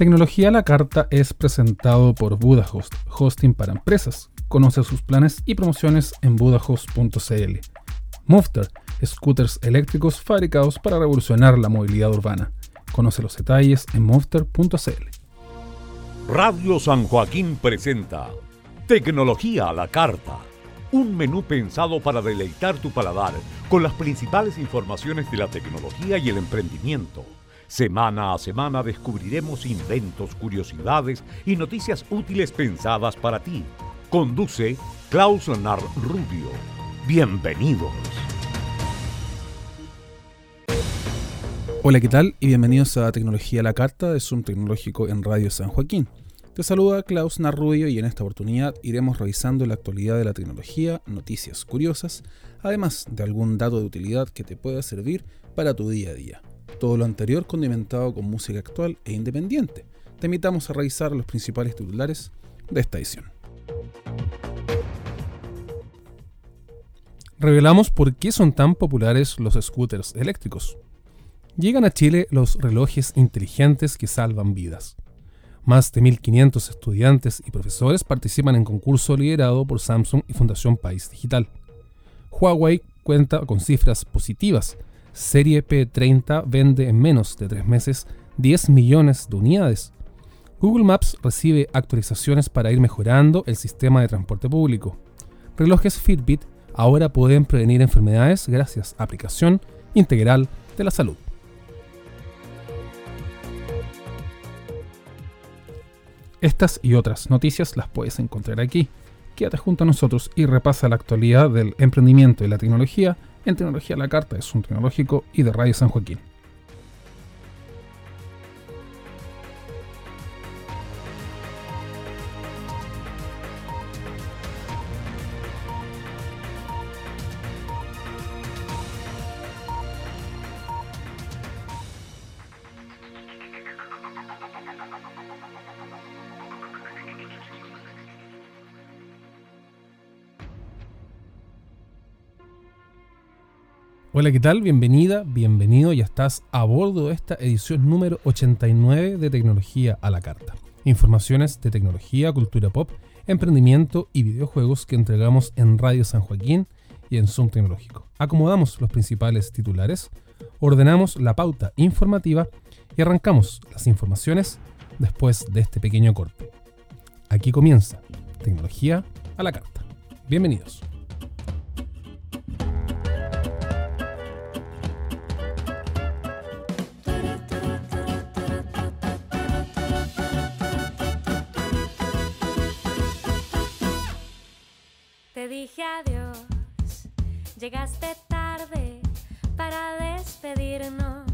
Tecnología a la Carta es presentado por Budahost, hosting para empresas. Conoce sus planes y promociones en budahost.cl. Mufter, scooters eléctricos fabricados para revolucionar la movilidad urbana. Conoce los detalles en mufter.cl. Radio San Joaquín presenta Tecnología a la Carta. Un menú pensado para deleitar tu paladar con las principales informaciones de la tecnología y el emprendimiento Semana a semana descubriremos inventos, curiosidades y noticias útiles pensadas para ti. Conduce Klaus Nar Rubio. Bienvenidos. Hola, ¿qué tal? Y bienvenidos a Tecnología la Carta de Zoom Tecnológico en Radio San Joaquín. Te saluda Klaus Narrubio y en esta oportunidad iremos revisando la actualidad de la tecnología, noticias curiosas, además de algún dato de utilidad que te pueda servir para tu día a día. Todo lo anterior condimentado con música actual e independiente. Te invitamos a revisar los principales titulares de esta edición. Revelamos por qué son tan populares los scooters eléctricos. Llegan a Chile los relojes inteligentes que salvan vidas. Más de 1.500 estudiantes y profesores participan en concurso liderado por Samsung y Fundación País Digital. Huawei cuenta con cifras positivas Serie P30 vende en menos de tres meses 10 millones de unidades. Google Maps recibe actualizaciones para ir mejorando el sistema de transporte público. Relojes Fitbit ahora pueden prevenir enfermedades gracias a aplicación integral de la salud. Estas y otras noticias las puedes encontrar aquí. Quédate junto a nosotros y repasa la actualidad del emprendimiento y la tecnología en Tecnología la Carta es un tecnológico y de Radio San Joaquín. Hola, ¿qué tal? Bienvenida, bienvenido. Ya estás a bordo de esta edición número 89 de Tecnología a la Carta. Informaciones de tecnología, cultura pop, emprendimiento y videojuegos que entregamos en Radio San Joaquín y en Zoom Tecnológico. Acomodamos los principales titulares, ordenamos la pauta informativa y arrancamos las informaciones después de este pequeño corte. Aquí comienza Tecnología a la Carta. Bienvenidos. Llegaste tarde para despedirnos.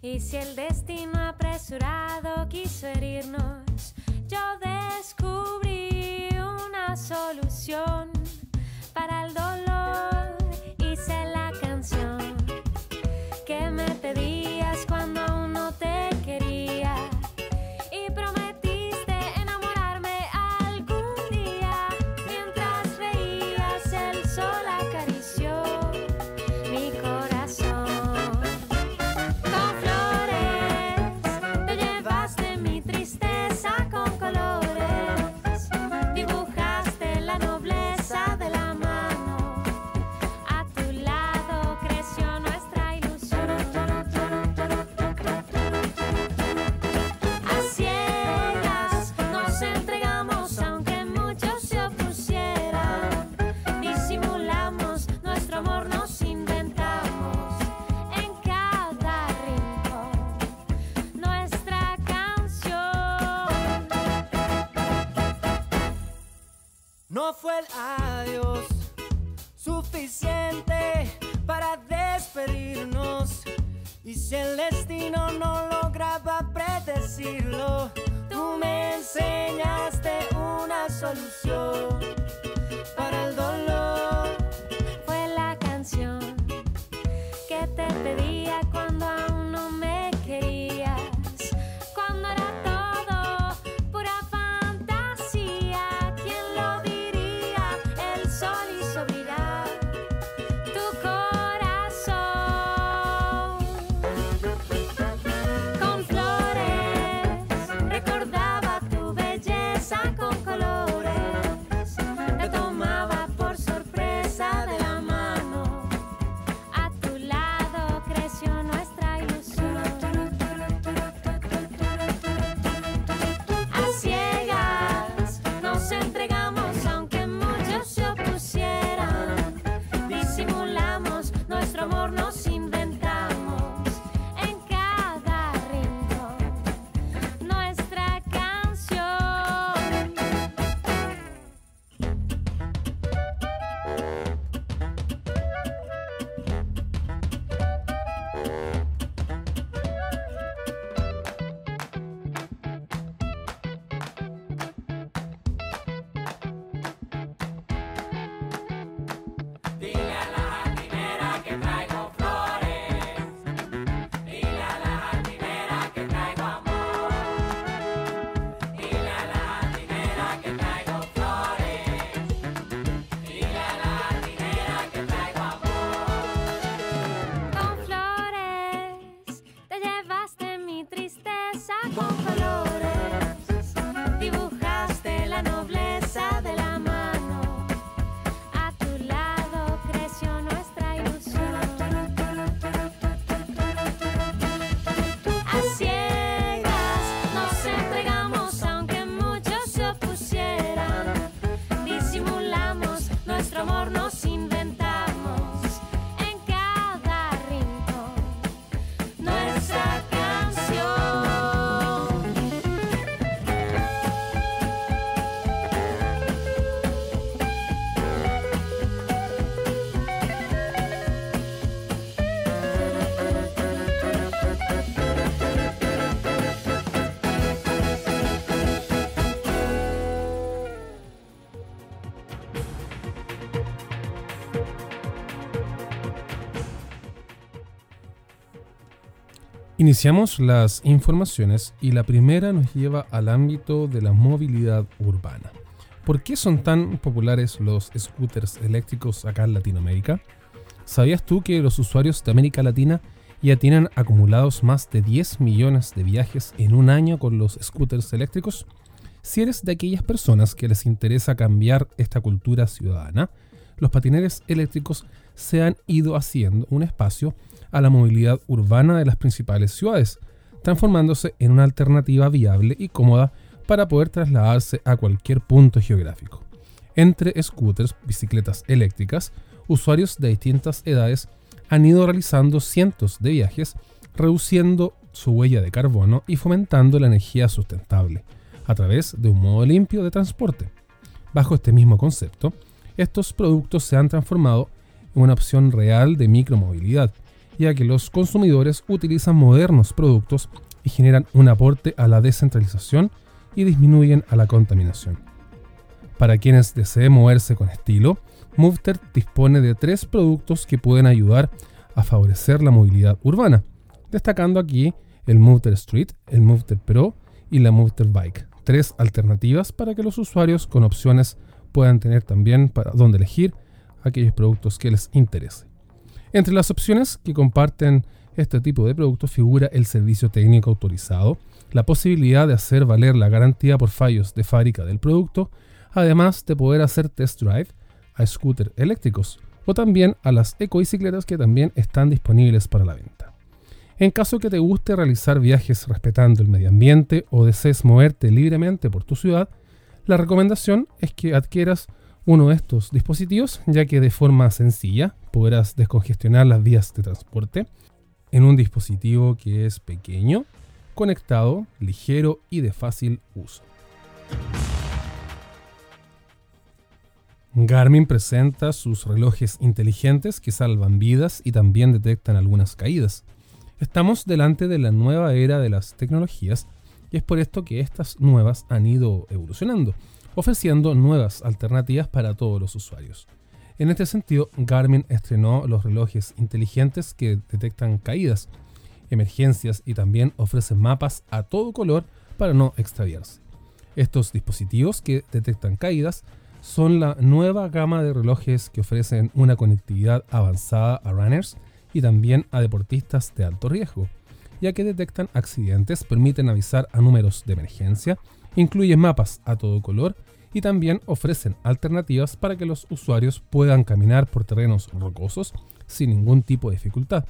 Y si el destino apresurado quiso herirnos, fue el Iniciamos las informaciones y la primera nos lleva al ámbito de la movilidad urbana. ¿Por qué son tan populares los scooters eléctricos acá en Latinoamérica? ¿Sabías tú que los usuarios de América Latina ya tienen acumulados más de 10 millones de viajes en un año con los scooters eléctricos? Si eres de aquellas personas que les interesa cambiar esta cultura ciudadana, los patineres eléctricos se han ido haciendo un espacio a la movilidad urbana de las principales ciudades, transformándose en una alternativa viable y cómoda para poder trasladarse a cualquier punto geográfico. Entre scooters, bicicletas eléctricas, usuarios de distintas edades han ido realizando cientos de viajes, reduciendo su huella de carbono y fomentando la energía sustentable, a través de un modo limpio de transporte. Bajo este mismo concepto, estos productos se han transformado en una opción real de micromovilidad, ya que los consumidores utilizan modernos productos y generan un aporte a la descentralización y disminuyen a la contaminación. Para quienes deseen moverse con estilo, Movter dispone de tres productos que pueden ayudar a favorecer la movilidad urbana, destacando aquí el Movter Street, el Movter Pro y la Movter Bike, tres alternativas para que los usuarios con opciones puedan tener también para dónde elegir aquellos productos que les interese. Entre las opciones que comparten este tipo de productos figura el servicio técnico autorizado, la posibilidad de hacer valer la garantía por fallos de fábrica del producto, además de poder hacer test drive a scooters eléctricos o también a las ecobicicletas que también están disponibles para la venta. En caso que te guste realizar viajes respetando el medio ambiente o desees moverte libremente por tu ciudad, la recomendación es que adquieras uno de estos dispositivos, ya que de forma sencilla podrás descongestionar las vías de transporte en un dispositivo que es pequeño, conectado, ligero y de fácil uso. Garmin presenta sus relojes inteligentes que salvan vidas y también detectan algunas caídas. Estamos delante de la nueva era de las tecnologías y es por esto que estas nuevas han ido evolucionando, ofreciendo nuevas alternativas para todos los usuarios. En este sentido, Garmin estrenó los relojes inteligentes que detectan caídas, emergencias y también ofrecen mapas a todo color para no extraviarse. Estos dispositivos que detectan caídas son la nueva gama de relojes que ofrecen una conectividad avanzada a runners y también a deportistas de alto riesgo, ya que detectan accidentes, permiten avisar a números de emergencia, incluyen mapas a todo color y también ofrecen alternativas para que los usuarios puedan caminar por terrenos rocosos sin ningún tipo de dificultad.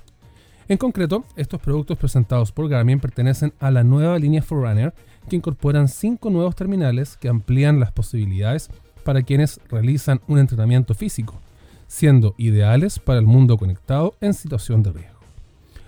En concreto, estos productos presentados por Garmin pertenecen a la nueva línea Forerunner que incorporan cinco nuevos terminales que amplían las posibilidades para quienes realizan un entrenamiento físico, siendo ideales para el mundo conectado en situación de riesgo.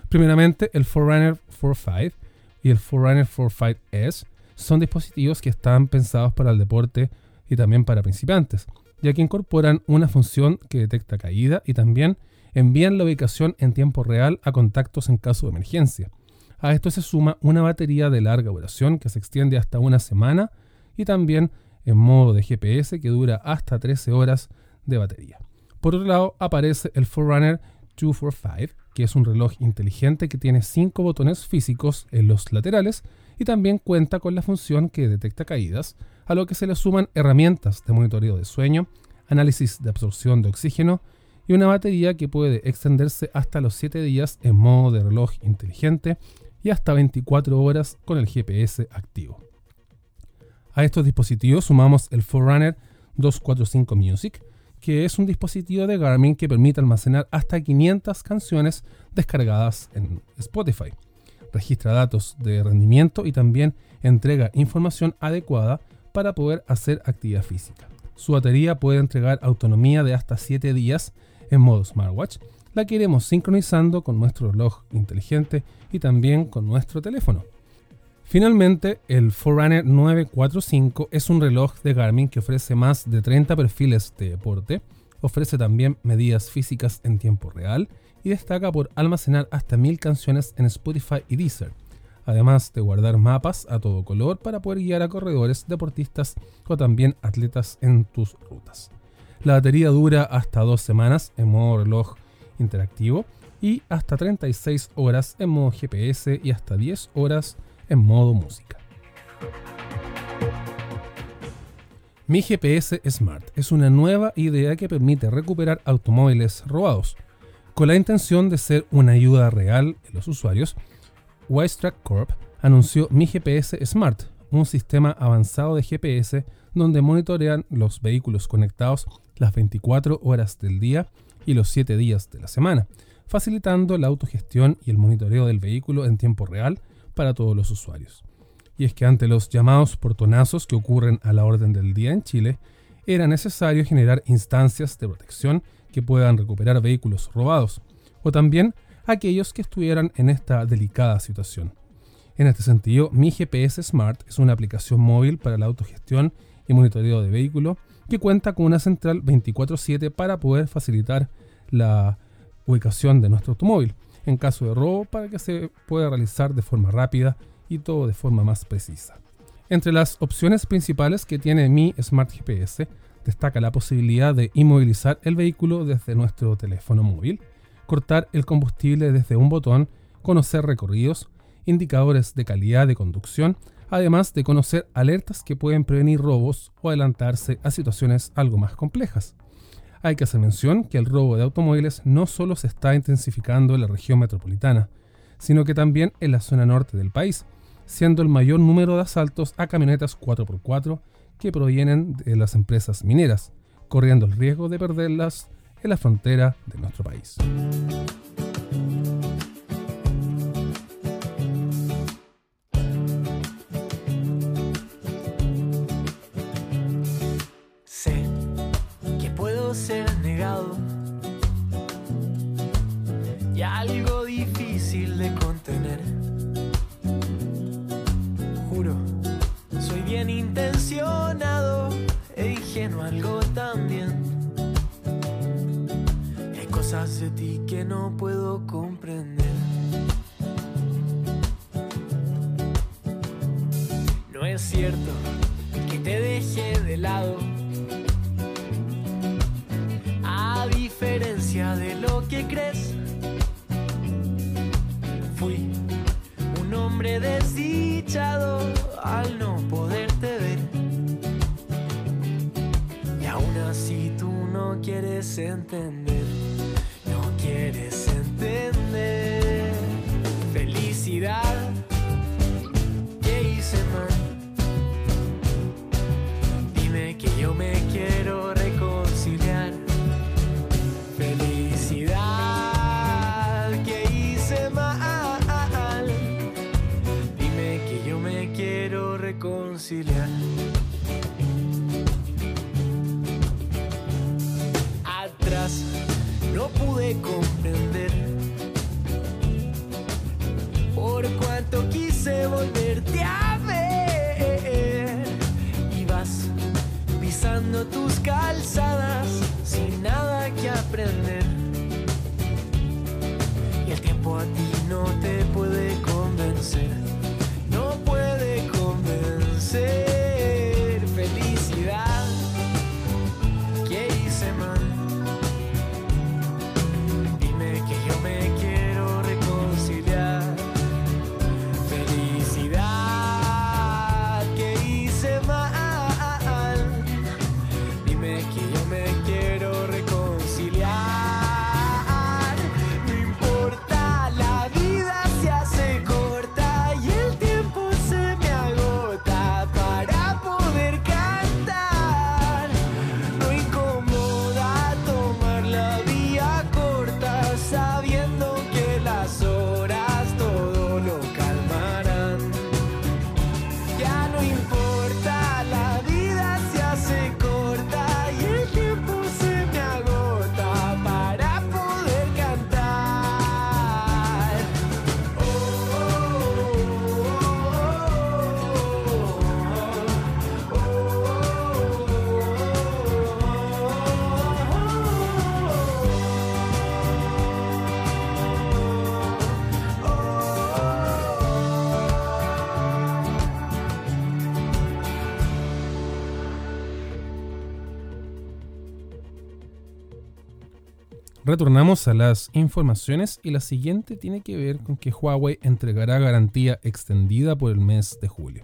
Primeramente, el Forerunner 45 y el Forerunner 45S son dispositivos que están pensados para el deporte y también para principiantes, ya que incorporan una función que detecta caída y también envían la ubicación en tiempo real a contactos en caso de emergencia. A esto se suma una batería de larga duración que se extiende hasta una semana y también en modo de GPS que dura hasta 13 horas de batería. Por otro lado, aparece el Forerunner 245, que es un reloj inteligente que tiene 5 botones físicos en los laterales y también cuenta con la función que detecta caídas, a lo que se le suman herramientas de monitoreo de sueño, análisis de absorción de oxígeno y una batería que puede extenderse hasta los 7 días en modo de reloj inteligente y hasta 24 horas con el GPS activo. A estos dispositivos sumamos el Forerunner 245 Music, que es un dispositivo de Garmin que permite almacenar hasta 500 canciones descargadas en Spotify. Registra datos de rendimiento y también entrega información adecuada para poder hacer actividad física. Su batería puede entregar autonomía de hasta 7 días en modo smartwatch. La que iremos sincronizando con nuestro reloj inteligente y también con nuestro teléfono. Finalmente, el Forerunner 945 es un reloj de Garmin que ofrece más de 30 perfiles de deporte, ofrece también medidas físicas en tiempo real y destaca por almacenar hasta 1000 canciones en Spotify y Deezer, además de guardar mapas a todo color para poder guiar a corredores, deportistas o también atletas en tus rutas. La batería dura hasta dos semanas en modo reloj interactivo y hasta 36 horas en modo GPS y hasta 10 horas en modo música. Mi GPS Smart es una nueva idea que permite recuperar automóviles robados. Con la intención de ser una ayuda real en los usuarios, Wisetrack Corp anunció Mi GPS Smart, un sistema avanzado de GPS donde monitorean los vehículos conectados las 24 horas del día y los 7 días de la semana, facilitando la autogestión y el monitoreo del vehículo en tiempo real para todos los usuarios. Y es que ante los llamados portonazos que ocurren a la orden del día en Chile, era necesario generar instancias de protección que puedan recuperar vehículos robados, o también aquellos que estuvieran en esta delicada situación. En este sentido, Mi GPS Smart es una aplicación móvil para la autogestión y monitoreo de vehículo que cuenta con una central 24/7 para poder facilitar la ubicación de nuestro automóvil en caso de robo para que se pueda realizar de forma rápida y todo de forma más precisa. Entre las opciones principales que tiene mi Smart GPS destaca la posibilidad de inmovilizar el vehículo desde nuestro teléfono móvil, cortar el combustible desde un botón, conocer recorridos, indicadores de calidad de conducción, además de conocer alertas que pueden prevenir robos o adelantarse a situaciones algo más complejas. Hay que hacer mención que el robo de automóviles no solo se está intensificando en la región metropolitana, sino que también en la zona norte del país, siendo el mayor número de asaltos a camionetas 4x4 que provienen de las empresas mineras, corriendo el riesgo de perderlas en la frontera de nuestro país. Cosas de ti que no puedo comprender. No es cierto que te dejé de lado. A diferencia de lo que crees, fui un hombre desdichado al no poderte ver. Y aún así tú no quieres entender, por cuánto quise volverte a ver. Y vas pisando tus calzadas sin nada que aprender. Y el tiempo a ti no te puede convencer, Retornamos a las informaciones y la siguiente tiene que ver con que Huawei entregará garantía extendida por el mes de julio.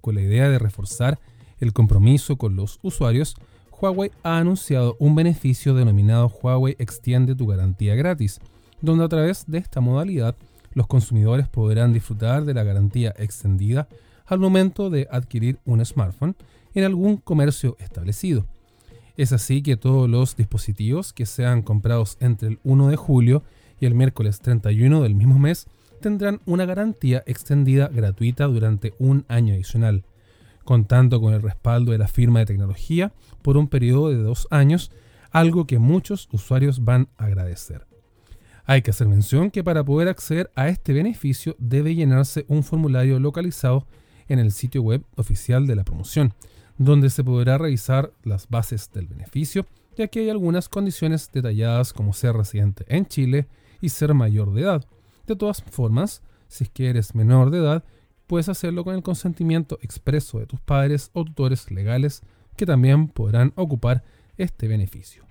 Con la idea de reforzar el compromiso con los usuarios, Huawei ha anunciado un beneficio denominado Huawei Extiende tu garantía gratis, donde a través de esta modalidad los consumidores podrán disfrutar de la garantía extendida al momento de adquirir un smartphone en algún comercio establecido. Es así que todos los dispositivos que sean comprados entre el 1 de julio y el miércoles 31 del mismo mes tendrán una garantía extendida gratuita durante un año adicional, contando con el respaldo de la firma de tecnología por un periodo de dos años, algo que muchos usuarios van a agradecer. Hay que hacer mención que para poder acceder a este beneficio debe llenarse un formulario localizado en el sitio web oficial de la promoción, donde se podrá revisar las bases del beneficio, ya que hay algunas condiciones detalladas como ser residente en Chile y ser mayor de edad. De todas formas, si es que eres menor de edad, puedes hacerlo con el consentimiento expreso de tus padres o tutores legales que también podrán ocupar este beneficio.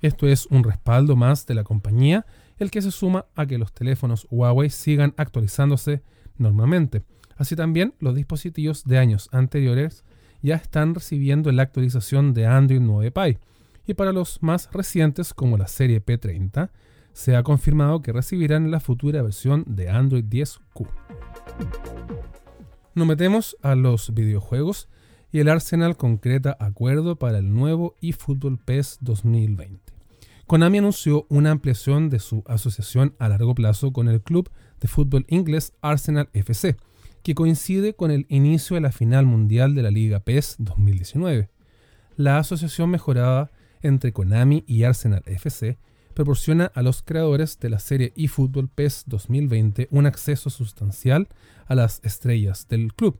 Esto es un respaldo más de la compañía, el que se suma a que los teléfonos Huawei sigan actualizándose normalmente. Así también los dispositivos de años anteriores ya están recibiendo la actualización de Android 9 Pie. Y para los más recientes, como la serie P30, se ha confirmado que recibirán la futura versión de Android 10Q. Nos metemos a los videojuegos y el Arsenal concreta acuerdo para el nuevo eFootball PES 2020. Konami anunció una ampliación de su asociación a largo plazo con el club de fútbol inglés Arsenal FC, que coincide con el inicio de la final mundial de la Liga PES 2019. La asociación mejorada entre Konami y Arsenal FC proporciona a los creadores de la serie eFootball PES 2020 un acceso sustancial a las estrellas del club,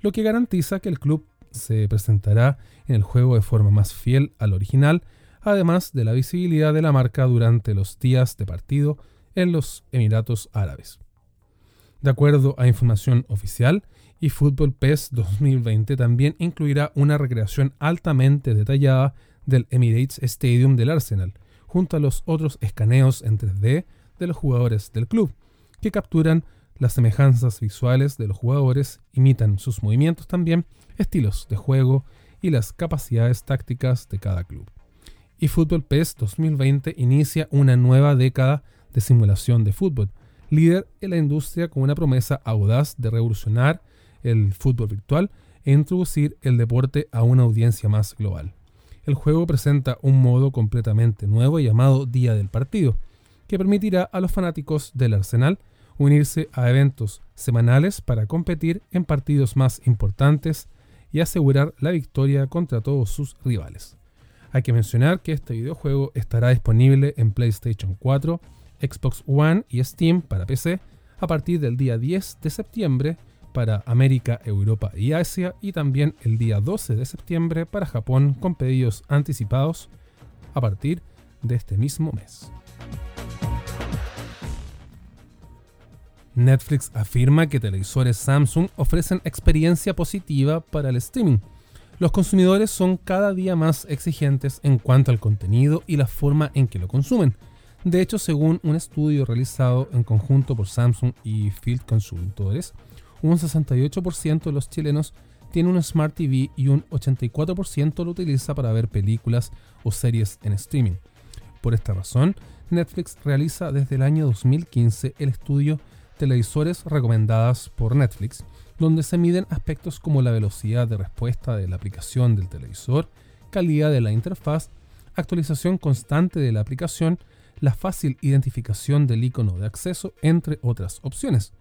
lo que garantiza que el club se presentará en el juego de forma más fiel al original, además de la visibilidad de la marca durante los días de partido en los Emiratos Árabes. De acuerdo a información oficial, eFootball PES 2020 también incluirá una recreación altamente detallada del Emirates Stadium del Arsenal, junto a los otros escaneos en 3D de los jugadores del club, que capturan las semejanzas visuales de los jugadores, imitan sus movimientos también, estilos de juego y las capacidades tácticas de cada club. eFootball PES 2020 inicia una nueva década de simulación de fútbol, líder en la industria con una promesa audaz de revolucionar el fútbol virtual e introducir el deporte a una audiencia más global. El juego presenta un modo completamente nuevo llamado Día del Partido, que permitirá a los fanáticos del Arsenal unirse a eventos semanales para competir en partidos más importantes y asegurar la victoria contra todos sus rivales. Hay que mencionar que este videojuego estará disponible en PlayStation 4, Xbox One y Steam para PC a partir del día 10 de septiembre para América, Europa y Asia y también el día 12 de septiembre para Japón con pedidos anticipados a partir de este mismo mes. Netflix afirma que televisores Samsung ofrecen experiencia positiva para el streaming. Los consumidores son cada día más exigentes en cuanto al contenido y la forma en que lo consumen. De hecho, según un estudio realizado en conjunto por Samsung y Field Consultores, un 68% de los chilenos tiene un Smart TV y un 84% lo utiliza para ver películas o series en streaming. Por esta razón, Netflix realiza desde el año 2015 el estudio Televisores recomendadas por Netflix, donde se miden aspectos como la velocidad de respuesta de la aplicación del televisor, calidad de la interfaz, actualización constante de la aplicación, la fácil identificación del icono de acceso, entre otras opciones.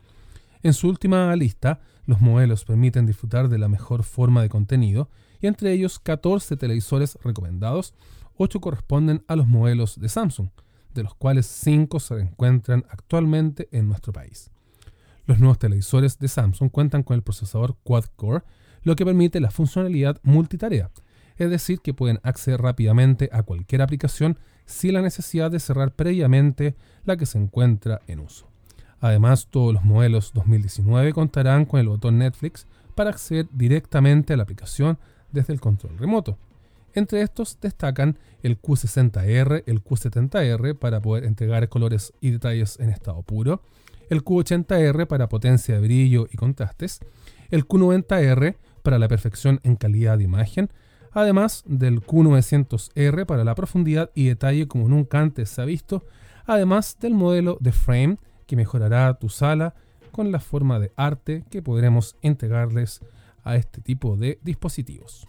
En su última lista, los modelos permiten disfrutar de la mejor forma de contenido y entre ellos 14 televisores recomendados, 8 corresponden a los modelos de Samsung, de los cuales 5 se encuentran actualmente en nuestro país. Los nuevos televisores de Samsung cuentan con el procesador quad-core, lo que permite la funcionalidad multitarea, es decir, que pueden acceder rápidamente a cualquier aplicación sin la necesidad de cerrar previamente la que se encuentra en uso. Además, todos los modelos 2019 contarán con el botón Netflix para acceder directamente a la aplicación desde el control remoto. Entre estos destacan el Q60R, el Q70R para poder entregar colores y detalles en estado puro, el Q80R para potencia de brillo y contrastes, el Q90R para la perfección en calidad de imagen, además del Q900R para la profundidad y detalle como nunca antes se ha visto, además del modelo de frame que mejorará tu sala con la forma de arte que podremos entregarles a este tipo de dispositivos.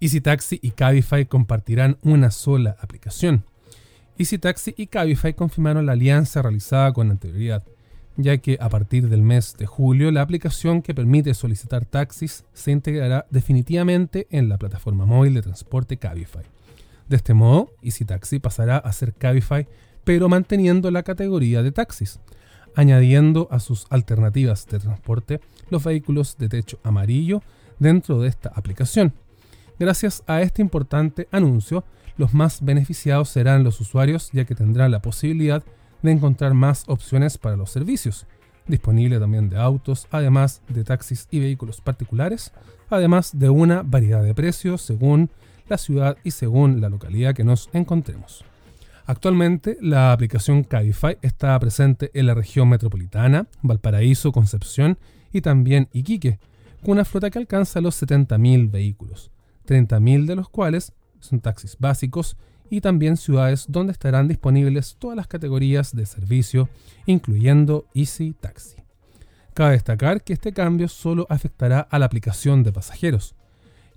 EasyTaxi y Cabify compartirán una sola aplicación. EasyTaxi y Cabify confirmaron la alianza realizada con anterioridad, ya que a partir del mes de julio la aplicación que permite solicitar taxis se integrará definitivamente en la plataforma móvil de transporte Cabify. De este modo, EasyTaxi pasará a ser Cabify, pero manteniendo la categoría de taxis, añadiendo a sus alternativas de transporte los vehículos de techo amarillo dentro de esta aplicación. Gracias a este importante anuncio, los más beneficiados serán los usuarios ya que tendrán la posibilidad de encontrar más opciones para los servicios, disponible también de autos, además de taxis y vehículos particulares, además de una variedad de precios según la ciudad y según la localidad que nos encontremos. Actualmente, la aplicación Cabify está presente en la región metropolitana, Valparaíso, Concepción y también Iquique, con una flota que alcanza los 70.000 vehículos. 30.000 de los cuales son taxis básicos y también ciudades donde estarán disponibles todas las categorías de servicio, incluyendo Easy Taxi. Cabe destacar que este cambio solo afectará a la aplicación de pasajeros,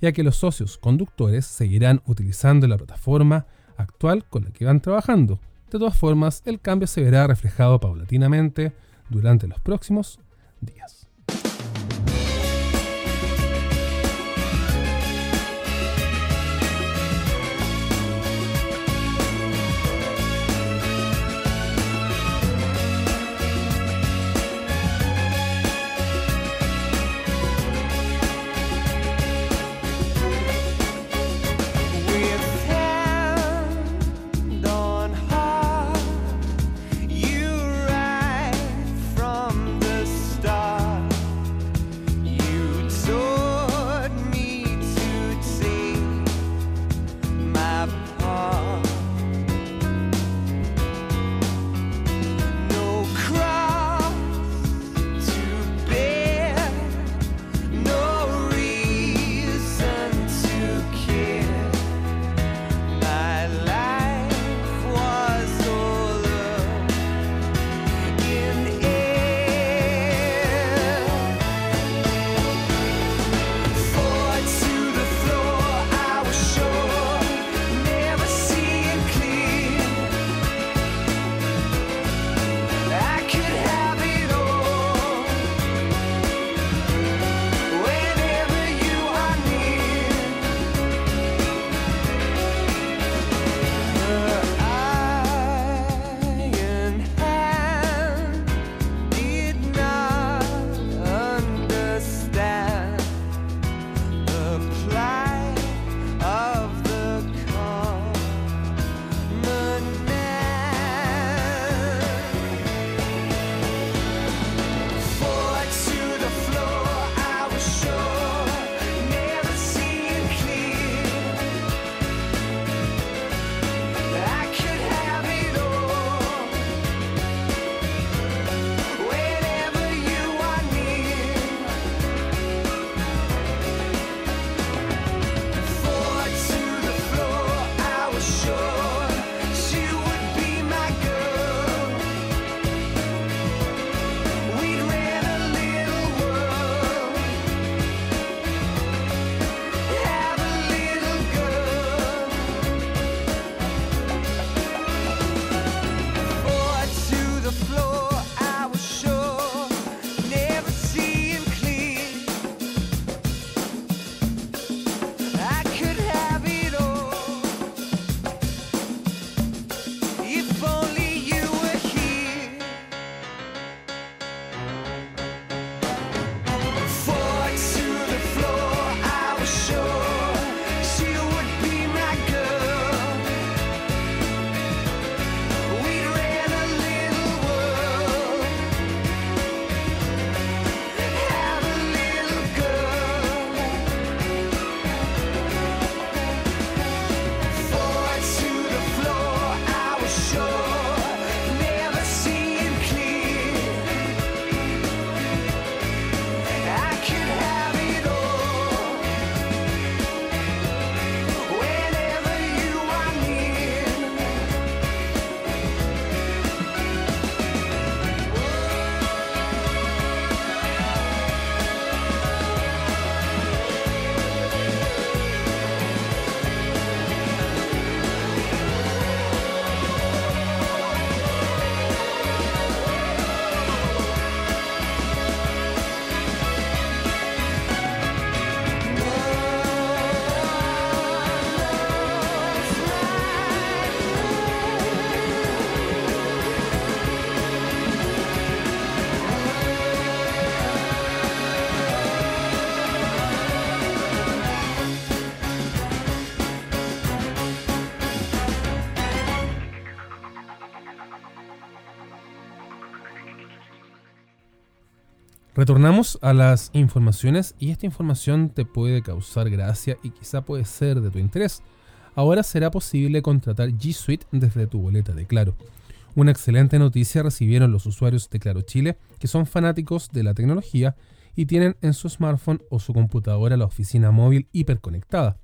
ya que los socios conductores seguirán utilizando la plataforma actual con la que van trabajando. De todas formas, el cambio se verá reflejado paulatinamente durante los próximos días. Retornamos a las informaciones y esta información te puede causar gracia y quizá puede ser de tu interés. Ahora será posible contratar G Suite desde tu boleta de Claro. Una excelente noticia recibieron los usuarios de Claro Chile que son fanáticos de la tecnología y tienen en su smartphone o su computadora la oficina móvil hiperconectada.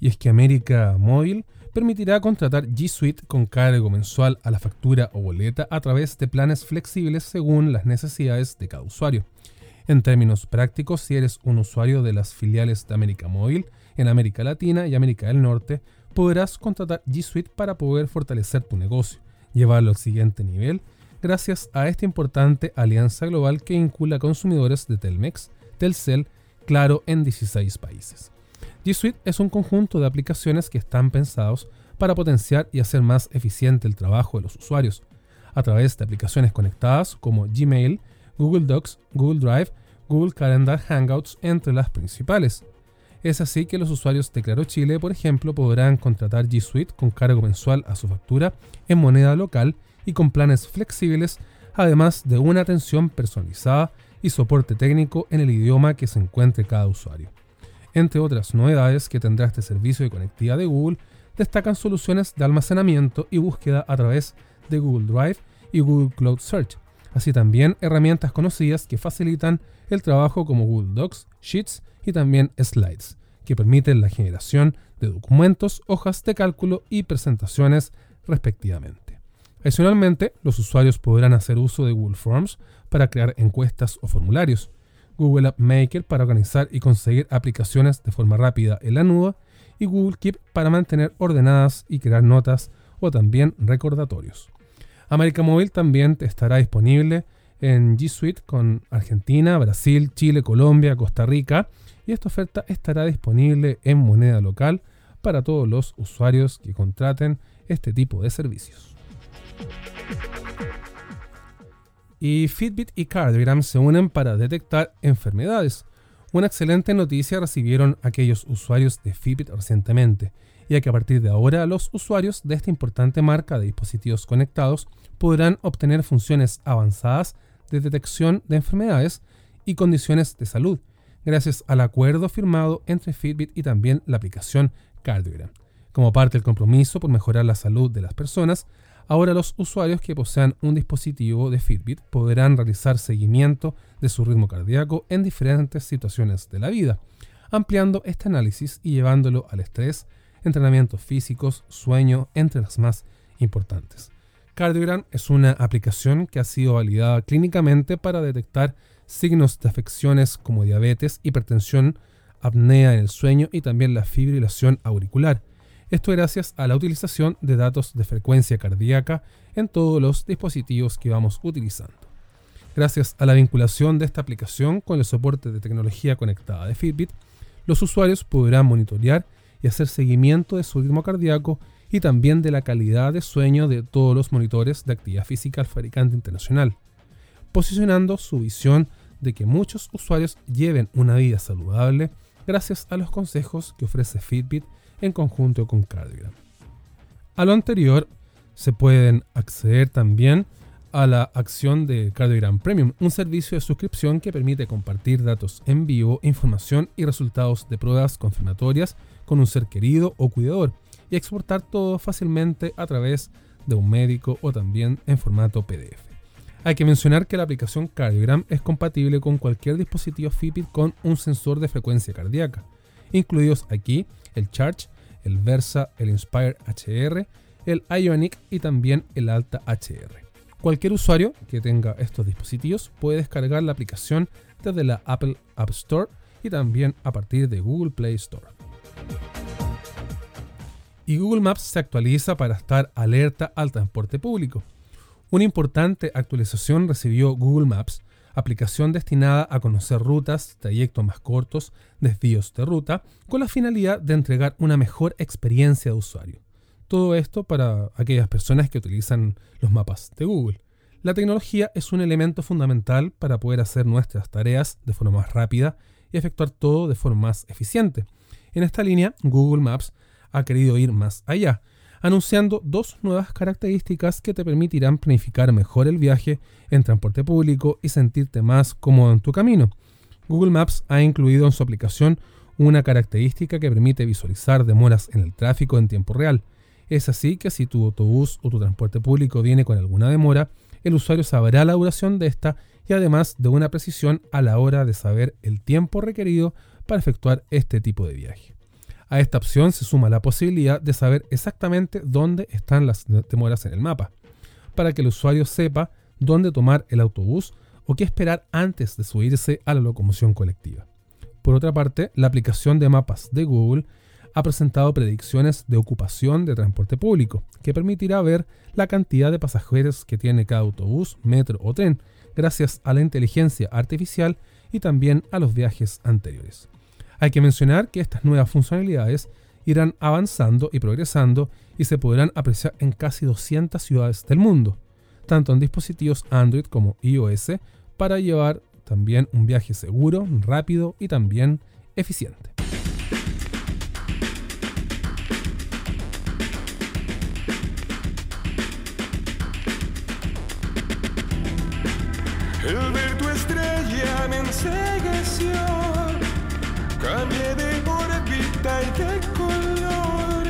Y es que América Móvil permitirá contratar G Suite con cargo mensual a la factura o boleta a través de planes flexibles según las necesidades de cada usuario. En términos prácticos, si eres un usuario de las filiales de América Móvil en América Latina y América del Norte, podrás contratar G Suite para poder fortalecer tu negocio, llevarlo al siguiente nivel, gracias a esta importante alianza global que vincula consumidores de Telmex, Telcel, Claro en 16 países. G Suite es un conjunto de aplicaciones que están pensados para potenciar y hacer más eficiente el trabajo de los usuarios, a través de aplicaciones conectadas como Gmail, Google Docs, Google Drive, Google Calendar Hangouts, entre las principales. Es así que los usuarios de Claro Chile, por ejemplo, podrán contratar G Suite con cargo mensual a su factura en moneda local y con planes flexibles, además de una atención personalizada y soporte técnico en el idioma que se encuentre cada usuario. Entre otras novedades que tendrá este servicio de conectividad de Google, destacan soluciones de almacenamiento y búsqueda a través de Google Drive y Google Cloud Search, así también herramientas conocidas que facilitan el trabajo como Google Docs, Sheets y también Slides, que permiten la generación de documentos, hojas de cálculo y presentaciones respectivamente. Adicionalmente, los usuarios podrán hacer uso de Google Forms para crear encuestas o formularios, Google App Maker para organizar y conseguir aplicaciones de forma rápida en la nube y Google Keep para mantener ordenadas y crear notas o también recordatorios. América Móvil también estará disponible en G Suite con Argentina, Brasil, Chile, Colombia, Costa Rica y esta oferta estará disponible en moneda local para todos los usuarios que contraten este tipo de servicios. Y Fitbit y Cardiogram se unen para detectar enfermedades. Una excelente noticia recibieron aquellos usuarios de Fitbit recientemente, ya que a partir de ahora los usuarios de esta importante marca de dispositivos conectados podrán obtener funciones avanzadas de detección de enfermedades y condiciones de salud, gracias al acuerdo firmado entre Fitbit y también la aplicación Cardiogram. Como parte del compromiso por mejorar la salud de las personas, ahora los usuarios que posean un dispositivo de Fitbit podrán realizar seguimiento de su ritmo cardíaco en diferentes situaciones de la vida, ampliando este análisis y llevándolo al estrés, entrenamientos físicos, sueño, entre las más importantes. Cardiogram es una aplicación que ha sido validada clínicamente para detectar signos de afecciones como diabetes, hipertensión, apnea en el sueño y también la fibrilación auricular. Esto gracias a la utilización de datos de frecuencia cardíaca en todos los dispositivos que vamos utilizando. Gracias a la vinculación de esta aplicación con el soporte de tecnología conectada de Fitbit, los usuarios podrán monitorear y hacer seguimiento de su ritmo cardíaco y también de la calidad de sueño de todos los monitores de actividad física al fabricante internacional, posicionando su visión de que muchos usuarios lleven una vida saludable gracias a los consejos que ofrece Fitbit en conjunto con Cardiogram. A lo anterior, se pueden acceder también a la acción de Cardiogram Premium, un servicio de suscripción que permite compartir datos en vivo, información y resultados de pruebas confirmatorias con un ser querido o cuidador y exportar todo fácilmente a través de un médico o también en formato PDF. Hay que mencionar que la aplicación Cardiogram es compatible con cualquier dispositivo Fitbit con un sensor de frecuencia cardíaca, incluidos aquí el Charge, el Versa, el Inspire HR, el Ionic y también el Alta HR. Cualquier usuario que tenga estos dispositivos puede descargar la aplicación desde la Apple App Store y también a partir de Google Play Store. Y Google Maps se actualiza para estar alerta al transporte público. Una importante actualización recibió Google Maps, aplicación destinada a conocer rutas, trayectos más cortos, desvíos de ruta, con la finalidad de entregar una mejor experiencia de usuario. Todo esto para aquellas personas que utilizan los mapas de Google. La tecnología es un elemento fundamental para poder hacer nuestras tareas de forma más rápida y efectuar todo de forma más eficiente. En esta línea, Google Maps ha querido ir más allá. anunciando dos nuevas características que te permitirán planificar mejor el viaje en transporte público y sentirte más cómodo en tu camino. Google Maps ha incluido en su aplicación una característica que permite visualizar demoras en el tráfico en tiempo real. Es así que si tu autobús o tu transporte público viene con alguna demora, el usuario sabrá la duración de esta y además de una precisión a la hora de saber el tiempo requerido para efectuar este tipo de viaje. A esta opción se suma la posibilidad de saber exactamente dónde están las demoras en el mapa, para que el usuario sepa dónde tomar el autobús o qué esperar antes de subirse a la locomoción colectiva. Por otra parte, la aplicación de mapas de Google ha presentado predicciones de ocupación de transporte público, que permitirá ver la cantidad de pasajeros que tiene cada autobús, metro o tren, gracias a la inteligencia artificial y también a los viajes anteriores. Hay que mencionar que estas nuevas funcionalidades irán avanzando y progresando y se podrán apreciar en casi 200 ciudades del mundo, tanto en dispositivos Android como iOS, para llevar también un viaje seguro, rápido y también eficiente. El tu estrella me ensegueció. Cambié de órbita y de color.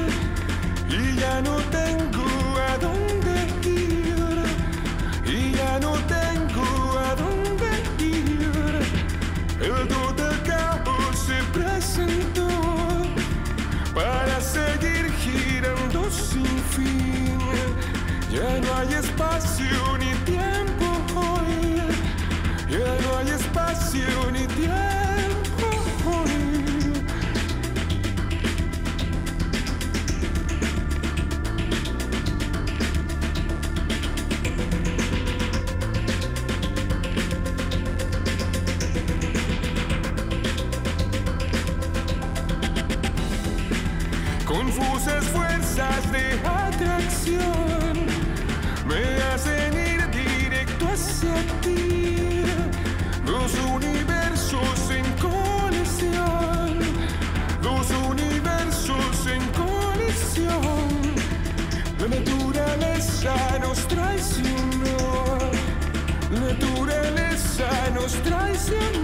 Y ya no tengo a dónde ir. Y ya no tengo a dónde ir. El total caos se presentó para seguir girando sin fin. Ya no hay espacio ni tiempo hoy. Ya no hay espacio ni tiempo fuerzas de atracción me hacen ir directo hacia ti. Dos universos en colisión, dos universos en colisión. La naturaleza nos traicionó, la naturaleza nos traicionó.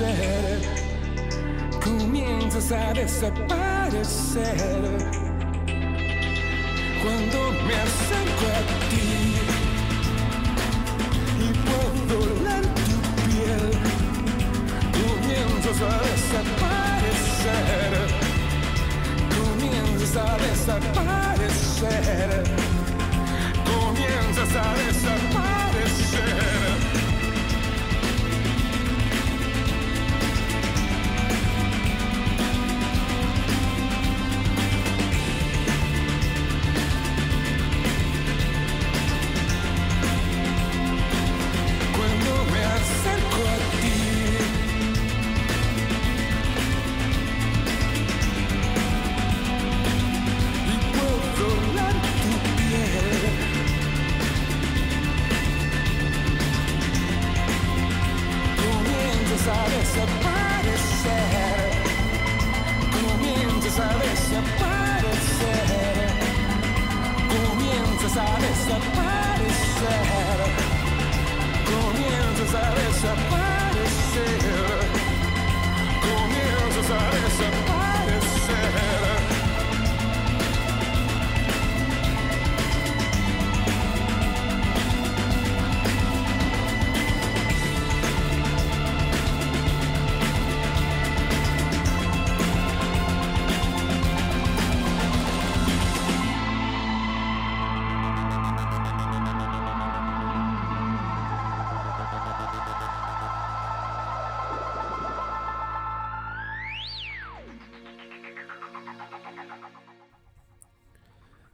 Desaparecer comienzas a desaparecer. Cuando me acerco a ti y puedo oler tu piel comienzas a desaparecer, comienzas a desaparecer, comienzas a desaparecer.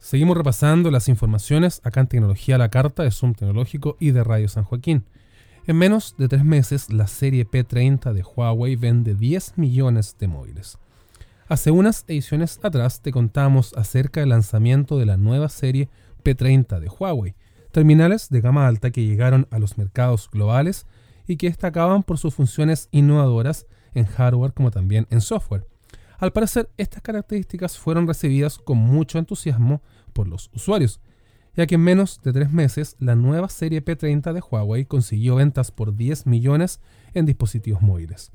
Seguimos repasando las informaciones acá en Tecnología la Carta de Zoom Tecnológico y de Radio San Joaquín. En menos de tres meses, la serie P30 de Huawei vende 10 millones de móviles. Hace unas ediciones atrás te contamos acerca del lanzamiento de la nueva serie P30 de Huawei, terminales de gama alta que llegaron a los mercados globales y que destacaban por sus funciones innovadoras en hardware como también en software. Al parecer, estas características fueron recibidas con mucho entusiasmo por los usuarios, ya que en menos de tres meses la nueva serie P30 de Huawei consiguió ventas por 10 millones en dispositivos móviles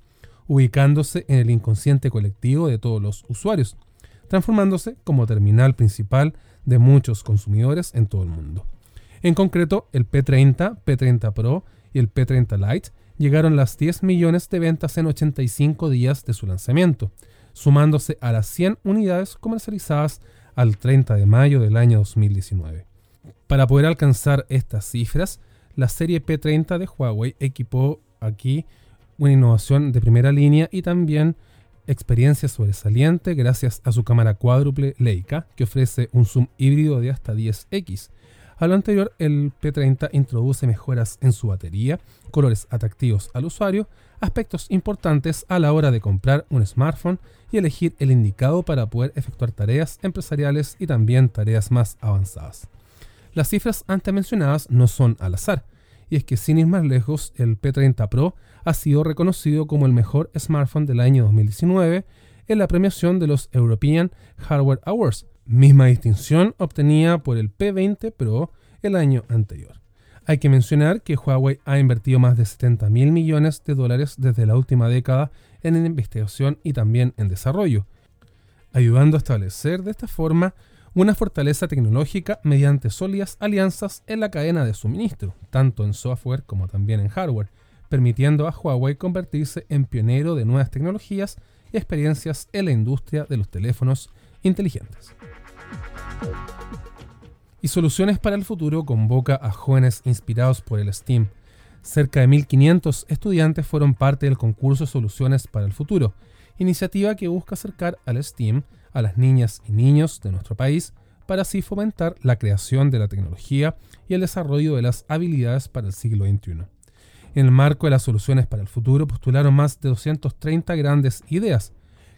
ubicándose en el inconsciente colectivo de todos los usuarios, transformándose como terminal principal de muchos consumidores en todo el mundo. En concreto, el P30, P30 Pro y el P30 Lite llegaron las 10 millones de ventas en 85 días de su lanzamiento, sumándose a las 100 unidades comercializadas al 30 de mayo del año 2019. Para poder alcanzar estas cifras, la serie P30 de Huawei equipó aquí una innovación de primera línea y también experiencia sobresaliente gracias a su cámara cuádruple Leica, que ofrece un zoom híbrido de hasta 10x. A lo anterior, el P30 introduce mejoras en su batería, colores atractivos al usuario, aspectos importantes a la hora de comprar un smartphone y elegir el indicado para poder efectuar tareas empresariales y también tareas más avanzadas. Las cifras antes mencionadas no son al azar, y es que sin ir más lejos, el P30 Pro ha sido reconocido como el mejor smartphone del año 2019 en la premiación de los European Hardware Awards, misma distinción obtenida por el P20 Pro el año anterior. Hay que mencionar que Huawei ha invertido más de 70 mil millones de dólares desde la última década en investigación y también en desarrollo, ayudando a establecer de esta forma una fortaleza tecnológica mediante sólidas alianzas en la cadena de suministro, tanto en software como también en hardware, permitiendo a Huawei convertirse en pionero de nuevas tecnologías y experiencias en la industria de los teléfonos inteligentes. Y Soluciones para el Futuro convoca a jóvenes inspirados por el STEAM. Cerca de 1.500 estudiantes fueron parte del concurso Soluciones para el Futuro, iniciativa que busca acercar al STEAM a las niñas y niños de nuestro país para así fomentar la creación de la tecnología y el desarrollo de las habilidades para el siglo XXI. En el marco de las soluciones para el futuro postularon más de 230 grandes ideas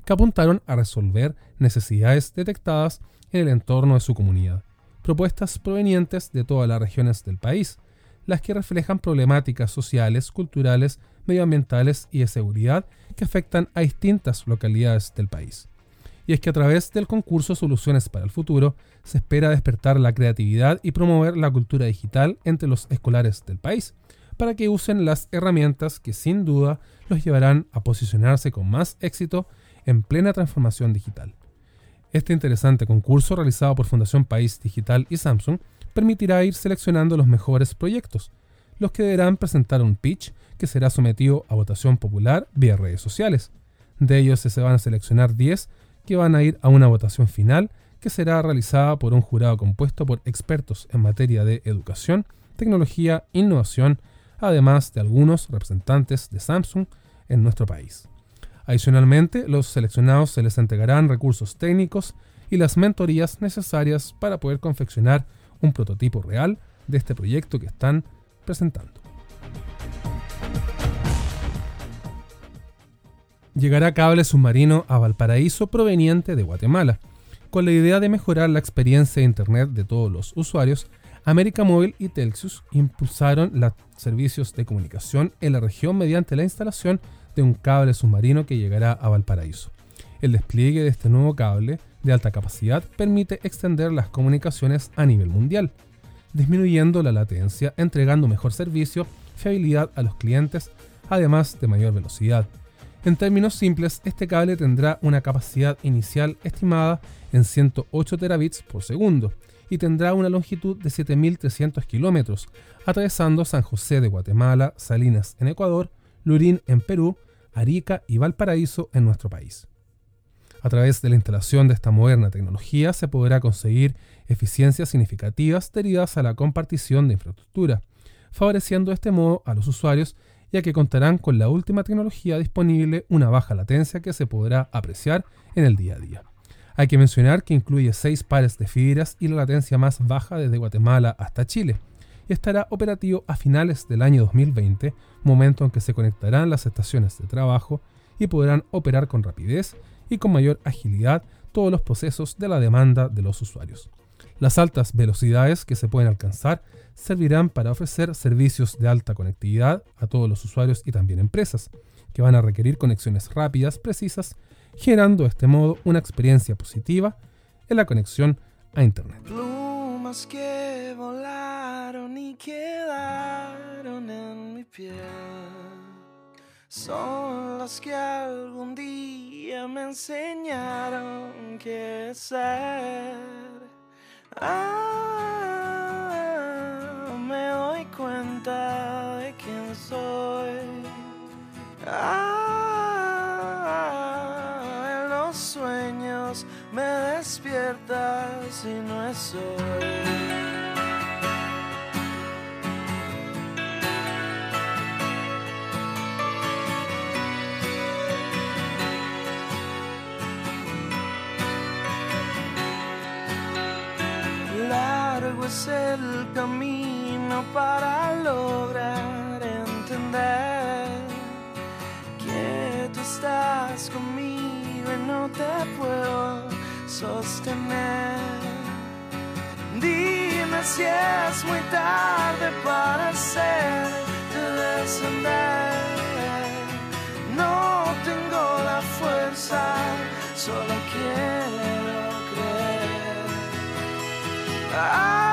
que apuntaron a resolver necesidades detectadas en el entorno de su comunidad, propuestas provenientes de todas las regiones del país, las que reflejan problemáticas sociales, culturales, medioambientales y de seguridad que afectan a distintas localidades del país y es que a través del concurso Soluciones para el Futuro se espera despertar la creatividad y promover la cultura digital entre los escolares del país, para que usen las herramientas que sin duda los llevarán a posicionarse con más éxito en plena transformación digital. Este interesante concurso realizado por Fundación País Digital y Samsung permitirá ir seleccionando los mejores proyectos, los que deberán presentar un pitch que será sometido a votación popular vía redes sociales. De ellos se van a seleccionar 10 que van a ir a una votación final que será realizada por un jurado compuesto por expertos en materia de educación, tecnología, innovación, además de algunos representantes de Samsung en nuestro país. Adicionalmente, los seleccionados se les entregarán recursos técnicos y las mentorías necesarias para poder confeccionar un prototipo real de este proyecto que están presentando. llegará cable submarino a Valparaíso proveniente de Guatemala. Con la idea de mejorar la experiencia de Internet de todos los usuarios, América Móvil y Telxius impulsaron los servicios de comunicación en la región mediante la instalación de un cable submarino que llegará a Valparaíso. El despliegue de este nuevo cable de alta capacidad permite extender las comunicaciones a nivel mundial, disminuyendo la latencia, entregando mejor servicio, fiabilidad a los clientes, además de mayor velocidad, en términos simples, este cable tendrá una capacidad inicial estimada en 108 terabits por segundo y tendrá una longitud de 7.300 kilómetros, atravesando San José de Guatemala, Salinas en Ecuador, Lurín en Perú, Arica y Valparaíso en nuestro país. A través de la instalación de esta moderna tecnología se podrá conseguir eficiencias significativas derivadas a la compartición de infraestructura, favoreciendo de este modo a los usuarios ya que contarán con la última tecnología disponible, una baja latencia que se podrá apreciar en el día a día. Hay que mencionar que incluye 6 pares de fibras y la latencia más baja desde Guatemala hasta Chile y estará operativo a finales del año 2020, momento en que se conectarán las estaciones de trabajo y podrán operar con rapidez y con mayor agilidad todos los procesos de la demanda de los usuarios. Las altas velocidades que se pueden alcanzar servirán para ofrecer servicios de alta conectividad a todos los usuarios y también empresas, que van a requerir conexiones rápidas, precisas, generando de este modo una experiencia positiva en la conexión a Internet. Que quedaron en mi piel son las que algún día me enseñaron qué ser. Ah, me doy cuenta de quién soy. Ah, en los sueños me despiertas y no es hoy. Es el camino para lograr entender que tú estás conmigo y no te puedo sostener. Dime si es muy tarde para hacerte descender. No tengo la fuerza, solo quiero creer. Ah,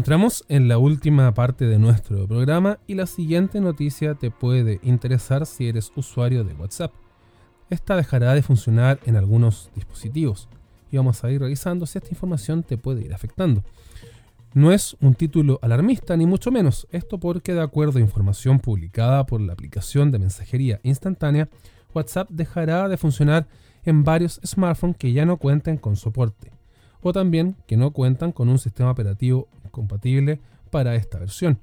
Entramos en la última parte de nuestro programa y la siguiente noticia te puede interesar si eres usuario de WhatsApp. Esta dejará de funcionar en algunos dispositivos y vamos a ir revisando si esta información te puede ir afectando. No es un título alarmista ni mucho menos, esto porque de acuerdo a información publicada por la aplicación de mensajería instantánea, WhatsApp dejará de funcionar en varios smartphones que ya no cuenten con soporte o también que no cuentan con un sistema operativo compatible para esta versión.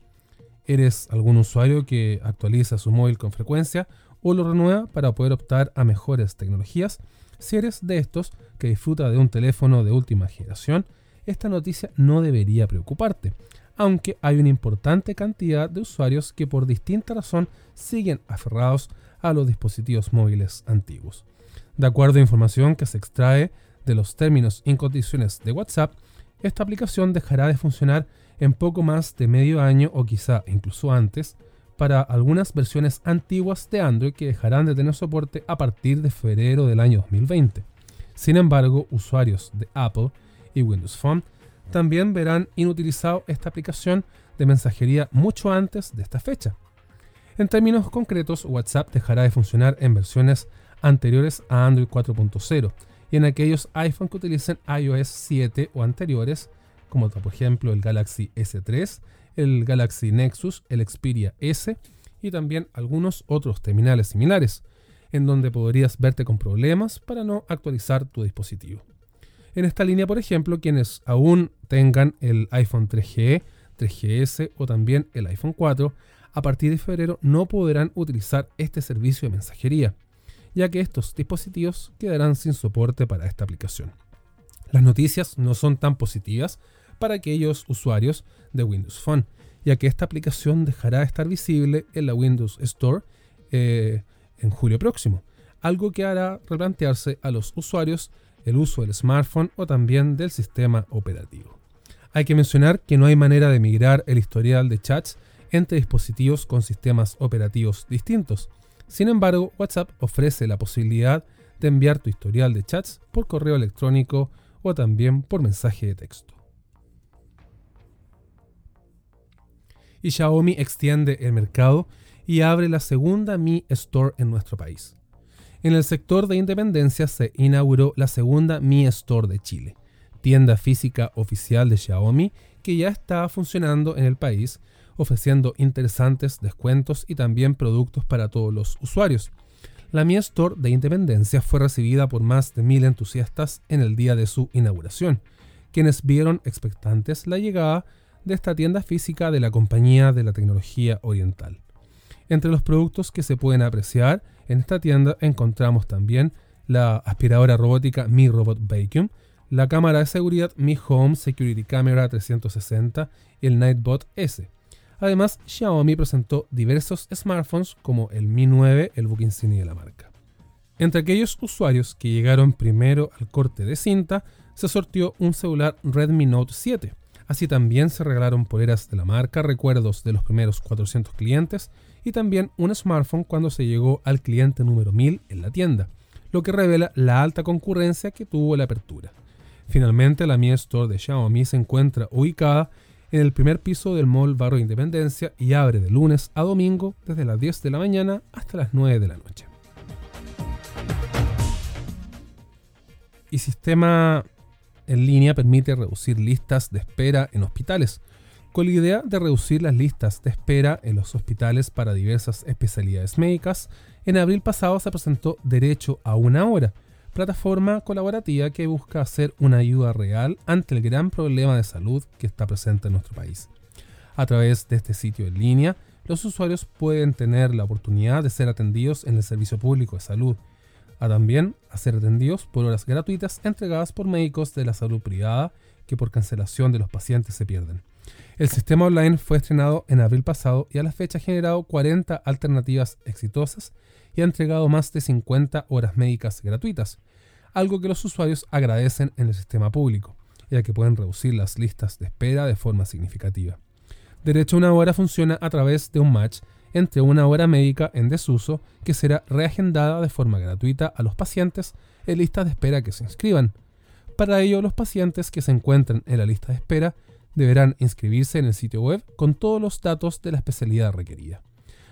¿Eres algún usuario que actualiza su móvil con frecuencia o lo renueva para poder optar a mejores tecnologías? Si eres de estos que disfruta de un teléfono de última generación, esta noticia no debería preocuparte. aunque hay una importante cantidad de usuarios que por distinta razón siguen aferrados a los dispositivos móviles antiguos. De acuerdo a información que se extrae de los términos y condiciones de WhatsApp, esta aplicación dejará de funcionar en poco más de medio año o quizá incluso antes para algunas versiones antiguas de Android que dejarán de tener soporte a partir de febrero del año 2020. Sin embargo, usuarios de Apple y Windows Phone también verán inutilizado esta aplicación de mensajería mucho antes de esta fecha. En términos concretos, WhatsApp dejará de funcionar en versiones anteriores a Android 4.0 y en aquellos iPhone que utilicen iOS 7 o anteriores, como por ejemplo el Galaxy S3, el Galaxy Nexus, el Xperia S y también algunos otros terminales similares, en donde podrías verte con problemas para no actualizar tu dispositivo. En esta línea, por ejemplo, quienes aún tengan el iPhone 3G, 3GS o también el iPhone 4, a partir de febrero no podrán utilizar este servicio de mensajería, ya que estos dispositivos quedarán sin soporte para esta aplicación. Las noticias no son tan positivas para aquellos usuarios de Windows Phone, ya que esta aplicación dejará de estar visible en la Windows Store eh, en julio próximo, algo que hará replantearse a los usuarios el uso del smartphone o también del sistema operativo. Hay que mencionar que no hay manera de migrar el historial de chats entre dispositivos con sistemas operativos distintos. Sin embargo, WhatsApp ofrece la posibilidad de enviar tu historial de chats por correo electrónico o también por mensaje de texto. Y Xiaomi extiende el mercado y abre la segunda Mi Store en nuestro país. En el sector de Independencia se inauguró la segunda Mi Store de Chile, tienda física oficial de Xiaomi que ya está funcionando en el país, ofreciendo interesantes descuentos y también productos para todos los usuarios. La Mi Store de Independencia fue recibida por más de mil entusiastas en el día de su inauguración, quienes vieron expectantes la llegada de esta tienda física de la compañía de la tecnología oriental. Entre los productos que se pueden apreciar en esta tienda encontramos también la aspiradora robótica Mi Robot Vacuum, la cámara de seguridad Mi Home Security Camera 360 y el Nightbot S. Además, Xiaomi presentó diversos smartphones como el Mi 9, el book insignia de la marca. Entre aquellos usuarios que llegaron primero al corte de cinta, se sortió un celular Redmi Note 7. Así también se regalaron poleras de la marca, recuerdos de los primeros 400 clientes y también un smartphone cuando se llegó al cliente número 1000 en la tienda, lo que revela la alta concurrencia que tuvo la apertura. Finalmente, la Mi Store de Xiaomi se encuentra ubicada en el primer piso del Mall Barrio Independencia y abre de lunes a domingo desde las 10 de la mañana hasta las 9 de la noche. Y sistema en línea permite reducir listas de espera en hospitales, con la idea de reducir las listas de espera en los hospitales para diversas especialidades médicas, en abril pasado se presentó Derecho a una hora, plataforma colaborativa que busca hacer una ayuda real ante el gran problema de salud que está presente en nuestro país. A través de este sitio en línea, los usuarios pueden tener la oportunidad de ser atendidos en el servicio público de salud, a también a ser atendidos por horas gratuitas entregadas por médicos de la salud privada que por cancelación de los pacientes se pierden. El sistema online fue estrenado en abril pasado y a la fecha ha generado 40 alternativas exitosas y ha entregado más de 50 horas médicas gratuitas, algo que los usuarios agradecen en el sistema público, ya que pueden reducir las listas de espera de forma significativa. Derecho a una hora funciona a través de un match entre una hora médica en desuso que será reagendada de forma gratuita a los pacientes en listas de espera que se inscriban. Para ello, los pacientes que se encuentran en la lista de espera deberán inscribirse en el sitio web con todos los datos de la especialidad requerida.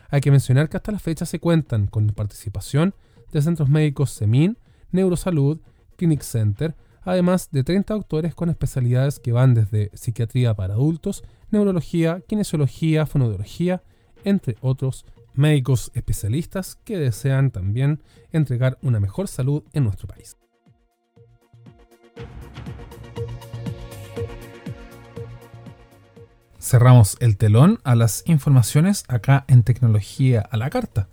Hay que mencionar que hasta la fecha se cuentan con participación de centros médicos SEMIN, Neurosalud, Clinic Center, además de 30 doctores con especialidades que van desde psiquiatría para adultos, neurología, kinesiología, fonodiología, entre otros médicos especialistas que desean también entregar una mejor salud en nuestro país. cerramos el telón a las informaciones acá en Tecnología a la Carta.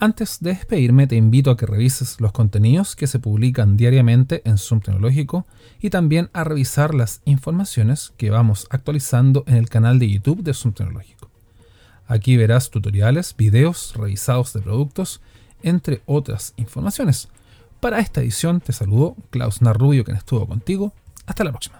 Antes de despedirme, te invito a que revises los contenidos que se publican diariamente en Zoom Tecnológico y también a revisar las informaciones que vamos actualizando en el canal de YouTube de Zoom Tecnológico. Aquí verás tutoriales, videos revisados de productos, entre otras informaciones. Para esta edición te saludo Klaus Narrubio, quien estuvo contigo. Hasta la próxima.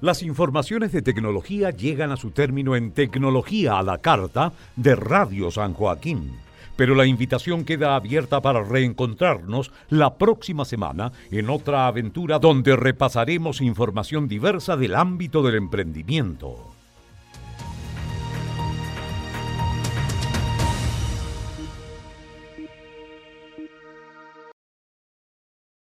Las informaciones de tecnología llegan a su término en Tecnología a la Carta de Radio San Joaquín. Pero la invitación queda abierta para reencontrarnos la próxima semana en otra aventura donde repasaremos información diversa del ámbito del emprendimiento.